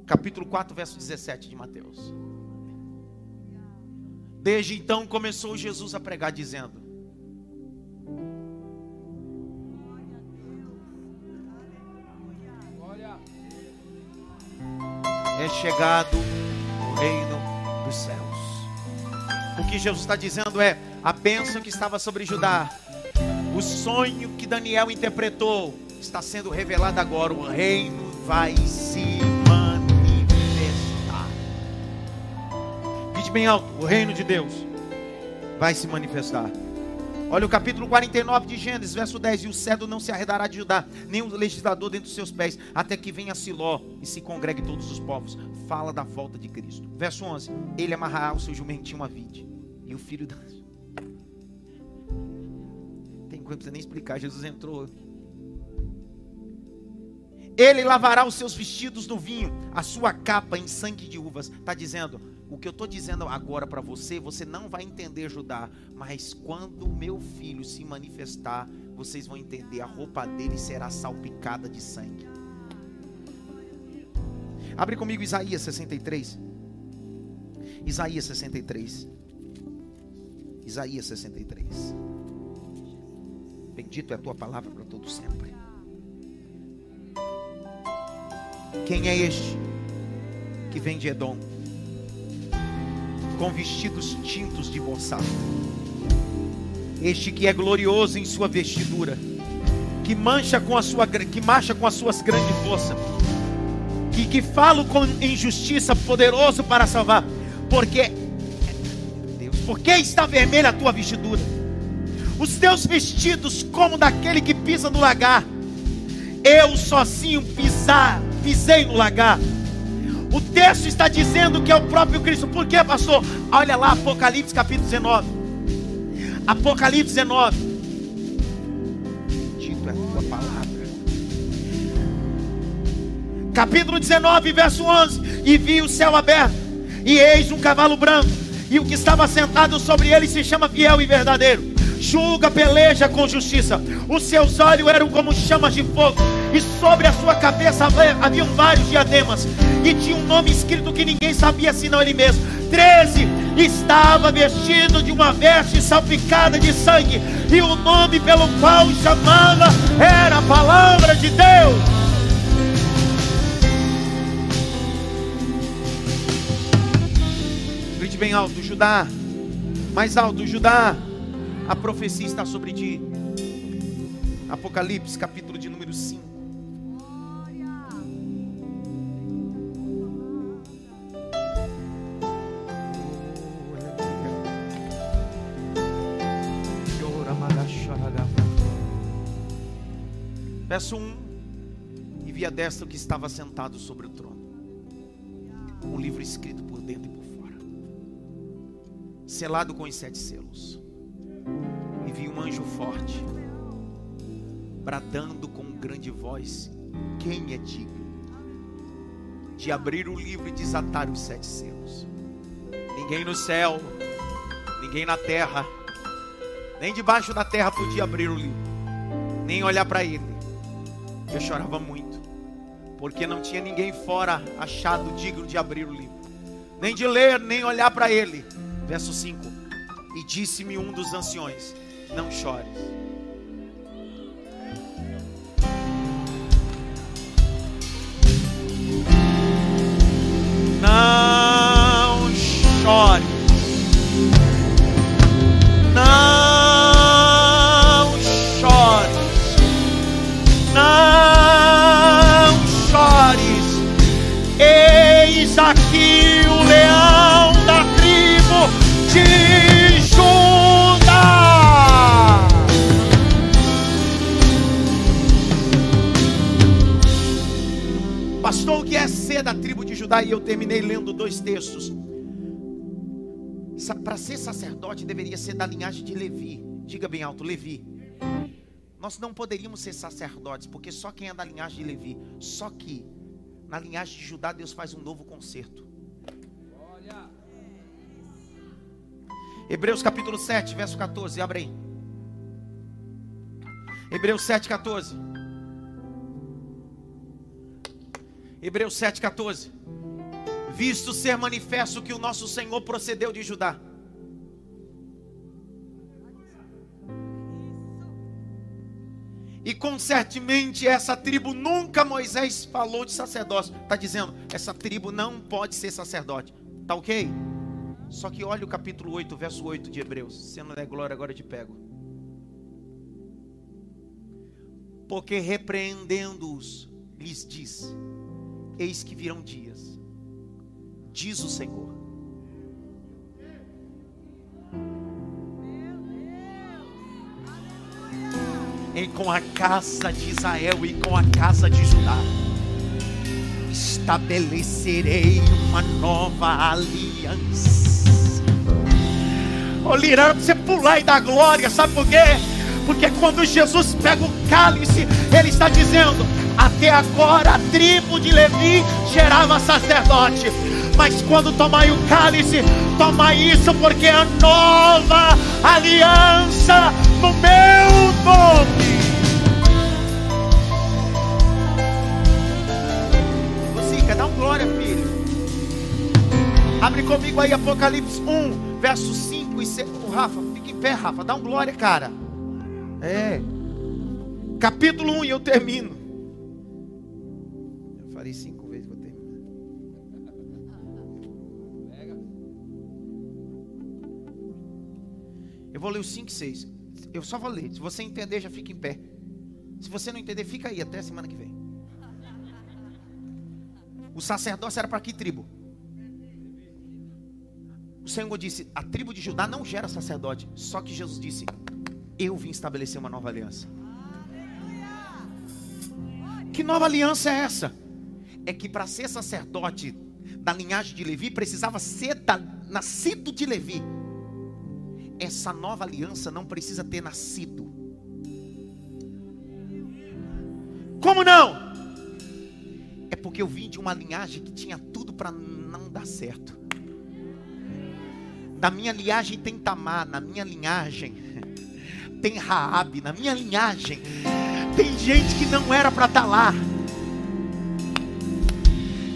Speaker 1: Capítulo 4, verso 17 de Mateus. Desde então começou Jesus a pregar dizendo: É chegado o reino dos céus. O que Jesus está dizendo é: a bênção que estava sobre Judá, o sonho que Daniel interpretou, está sendo revelado agora. O reino vai se manifestar. Diz bem alto: o reino de Deus vai se manifestar. Olha o capítulo 49 de Gênesis, verso 10: E o cedro não se arredará de Judá, nem o legislador dentro dos seus pés, até que venha Siló e se congregue todos os povos. Fala da volta de Cristo. Verso 11: Ele amarrará o seu jumentinho a vide, e o filho da. Tem coisa que precisa nem explicar. Jesus entrou. Ele lavará os seus vestidos no vinho, a sua capa em sangue de uvas. Está dizendo, o que eu estou dizendo agora para você, você não vai entender Judá, mas quando meu filho se manifestar, vocês vão entender, a roupa dele será salpicada de sangue. Abre comigo Isaías 63. Isaías 63. Isaías 63. Bendito é a tua palavra para todo sempre. Quem é este que vem de Edom? Com vestidos tintos de mostarda. Este que é glorioso em sua vestidura, que mancha com a sua que marcha com as suas grandes forças, que que fala com injustiça, poderoso para salvar, porque Deus, porque está vermelha a tua vestidura? Os teus vestidos como daquele que pisa no lagar. Eu sozinho pisar, pisei no lagar o texto está dizendo que é o próprio Cristo. Por quê, pastor? Olha lá, Apocalipse capítulo 19. Apocalipse 19. Dito é a tua palavra. Capítulo 19, verso 11. E vi o céu aberto, e eis um cavalo branco, e o que estava sentado sobre ele se chama fiel e verdadeiro julga, peleja com justiça. Os seus olhos eram como chamas de fogo, e sobre a sua cabeça haviam vários diademas, e tinha um nome escrito que ninguém sabia senão ele mesmo. Treze, estava vestido de uma veste salpicada de sangue, e o nome pelo qual chamava era a palavra de Deus. Grite bem alto, Judá. Mais alto, Judá. A profecia está sobre ti. Apocalipse, capítulo de número 5. Verso 1: E vi a destra que estava sentado sobre o trono, um livro escrito por dentro e por fora, selado com os sete selos. E vi um anjo forte, bradando com grande voz: Quem é digno de abrir o livro e desatar os sete selos? Ninguém no céu, ninguém na terra, nem debaixo da terra podia abrir o livro, nem olhar para ele. Eu chorava muito, porque não tinha ninguém fora achado digno de abrir o livro, nem de ler, nem olhar para ele. Verso 5: E disse-me um dos anciões: Não chores. Sacerdote, deveria ser da linhagem de Levi. Diga bem alto, Levi. Nós não poderíamos ser sacerdotes, porque só quem é da linhagem de Levi. Só que na linhagem de Judá, Deus faz um novo concerto. Hebreus capítulo 7, verso 14. Abre aí. Hebreus 7, 14. Hebreus 7, 14. Visto ser manifesto que o nosso Senhor procedeu de Judá. E concertemente essa tribo nunca Moisés falou de sacerdócio. Está dizendo, essa tribo não pode ser sacerdote. Tá ok? Só que olha o capítulo 8, verso 8 de Hebreus. Se não der glória, agora eu te pego. Porque repreendendo-os, lhes diz: Eis que virão dias, diz o Senhor. Em com a casa de Israel e com a casa de Judá estabelecerei uma nova aliança. Ô Lirã, você pular e dar glória, sabe por quê? Porque quando Jesus pega o cálice, ele está dizendo: até agora a tribo de Levi gerava sacerdote. Mas quando tomai o cálice, tomai isso, porque é a nova aliança no meu nome. Lucica, dá um glória, filho. Abre comigo aí Apocalipse 1, verso 5 e 6. Ô, Rafa, fica em pé, Rafa. Dá um glória, cara. É. Capítulo 1 e eu termino. Eu falei cinco vezes que eu termino. Eu vou ler os 5 e 6. Eu só vou ler. Se você entender, já fica em pé. Se você não entender, fica aí até a semana que vem. O sacerdócio era para que tribo? O Senhor disse: a tribo de Judá não gera sacerdote. Só que Jesus disse: Eu vim estabelecer uma nova aliança. Que nova aliança é essa? É que para ser sacerdote da linhagem de Levi precisava ser da, nascido de Levi. Essa nova aliança não precisa ter nascido. Como não? É porque eu vim de uma linhagem que tinha tudo para não dar certo. Na minha linhagem tem Tamar, na minha linhagem <laughs> tem Raabe, na minha linhagem tem gente que não era para estar lá.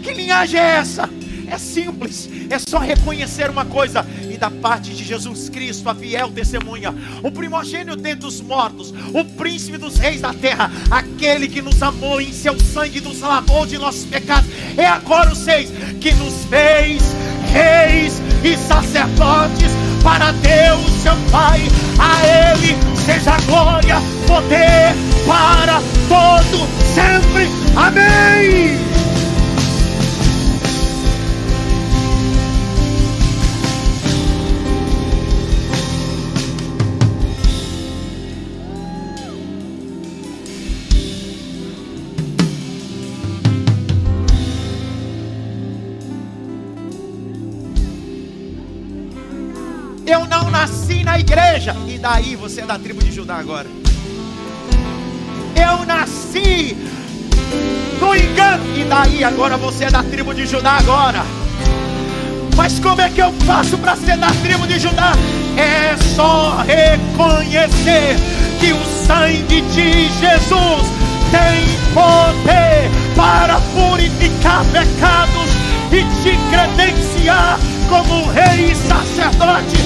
Speaker 1: Que linhagem é essa? É simples, é só reconhecer uma coisa e da parte de Jesus Cristo, a fiel testemunha, o primogênito dentre os mortos, o príncipe dos reis da terra, aquele que nos amou em seu sangue, nos lavou de nossos pecados, é agora os seis que nos fez reis e sacerdotes para Deus, seu Pai. A Ele seja glória, poder para todo sempre. Amém. Daí você é da tribo de Judá agora. Eu nasci no engano. E daí agora você é da tribo de Judá agora. Mas como é que eu faço para ser da tribo de Judá? É só reconhecer que o sangue de Jesus tem poder para purificar pecados e te credenciar como rei e sacerdote.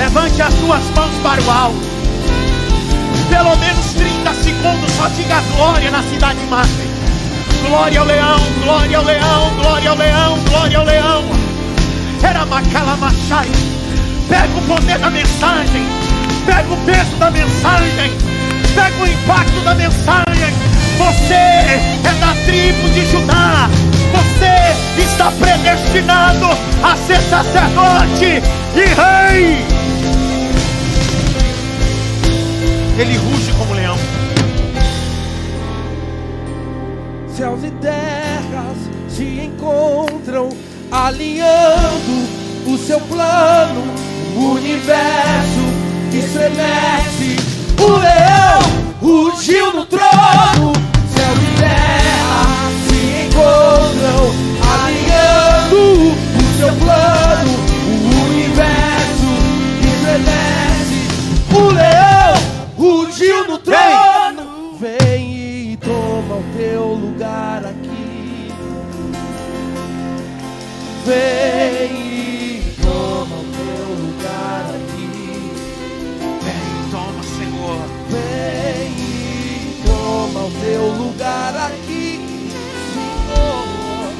Speaker 1: Levante as suas mãos para o alto. Pelo menos 30 segundos só diga glória na cidade máxima. Glória ao leão, glória ao leão, glória ao leão, glória ao leão. Era Macalamachai. Pega o poder da mensagem. Pega o peso da mensagem. Pega o impacto da mensagem. Você é da tribo de Judá. Você está predestinado a ser sacerdote e rei. Ele ruge como leão.
Speaker 2: Céus e terras se encontram, alinhando o seu plano. O universo estremece. O leão rugiu no trono. Céu e terra se encontram, Vem e toma o teu lugar aqui. Vem, toma,
Speaker 1: Senhor.
Speaker 2: Vem e toma o teu lugar aqui, Senhor.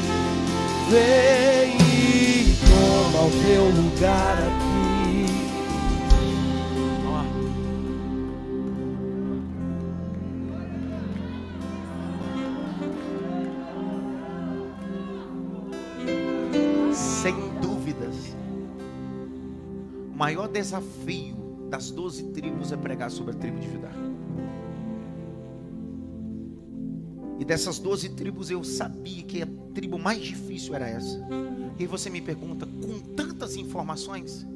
Speaker 2: Vem e toma o teu lugar aqui.
Speaker 1: Maior desafio das doze tribos é pregar sobre a tribo de Judá. E dessas doze tribos eu sabia que a tribo mais difícil era essa. E você me pergunta, com tantas informações,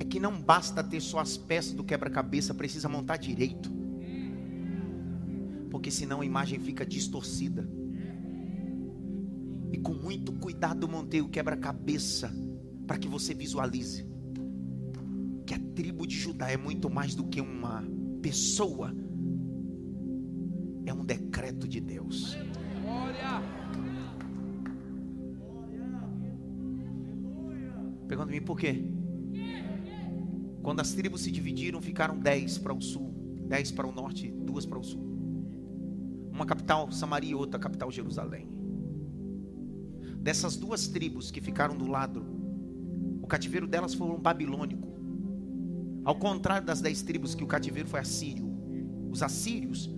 Speaker 1: é que não basta ter só as peças do quebra-cabeça, precisa montar direito. Porque senão a imagem fica distorcida. E com muito cuidado montei o quebra-cabeça para que você visualize tribo de Judá é muito mais do que uma pessoa. É um decreto de Deus. Pergunta me por quê? Quando as tribos se dividiram, ficaram dez para o sul, dez para o norte, duas para o sul. Uma capital Samaria e outra capital Jerusalém. Dessas duas tribos que ficaram do lado, o cativeiro delas foi um babilônico. Ao contrário das dez tribos que o cativeiro foi assírio. Os assírios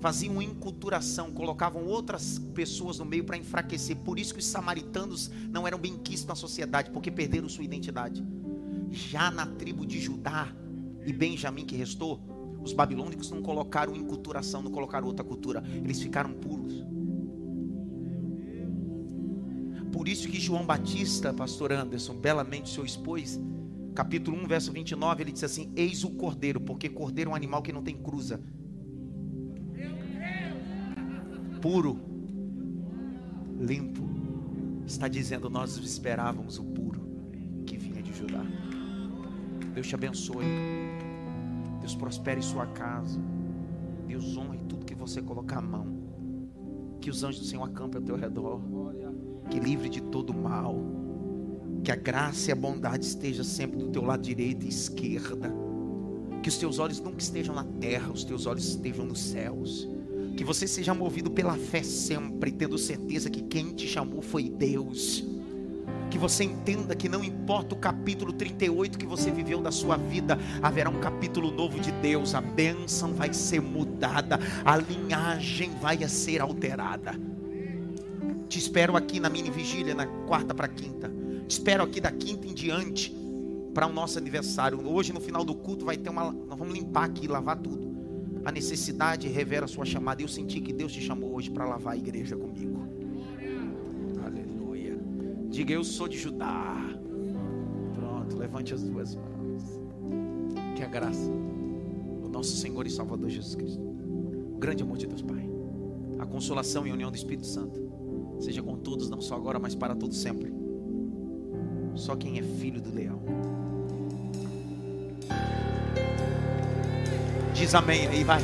Speaker 1: faziam enculturação, colocavam outras pessoas no meio para enfraquecer. Por isso que os samaritanos não eram bem quistos na sociedade, porque perderam sua identidade. Já na tribo de Judá e Benjamim que restou, os babilônicos não colocaram enculturação, não colocaram outra cultura, eles ficaram puros. Por isso que João Batista, pastor Anderson, belamente o senhor expôs, capítulo 1, verso 29, ele disse assim: Eis o cordeiro, porque cordeiro é um animal que não tem cruza. Puro, limpo. Está dizendo, nós esperávamos o puro que vinha de Judá. Deus te abençoe. Deus prospere sua casa. Deus honre tudo que você colocar a mão. Que os anjos do Senhor acampem ao teu redor. Que livre de todo mal. Que a graça e a bondade estejam sempre do teu lado direito e esquerda. Que os teus olhos nunca estejam na terra, os teus olhos estejam nos céus. Que você seja movido pela fé sempre, tendo certeza que quem te chamou foi Deus. Que você entenda que não importa o capítulo 38 que você viveu da sua vida, haverá um capítulo novo de Deus. A bênção vai ser mudada, a linhagem vai ser alterada. Te espero aqui na mini vigília, na quarta para quinta. Te espero aqui da quinta em diante para o nosso aniversário. Hoje, no final do culto, vai ter uma. Nós vamos limpar aqui, lavar tudo a necessidade revela a sua chamada. Eu senti que Deus te chamou hoje para lavar a igreja comigo. Aleluia. Diga, eu sou de Judá. Pronto, levante as duas mãos. Que a graça do nosso Senhor e Salvador Jesus Cristo, o grande amor de Deus Pai, a consolação e a união do Espírito Santo, seja com todos, não só agora, mas para todos sempre. Só quem é filho do leão Diz amém aí, vai.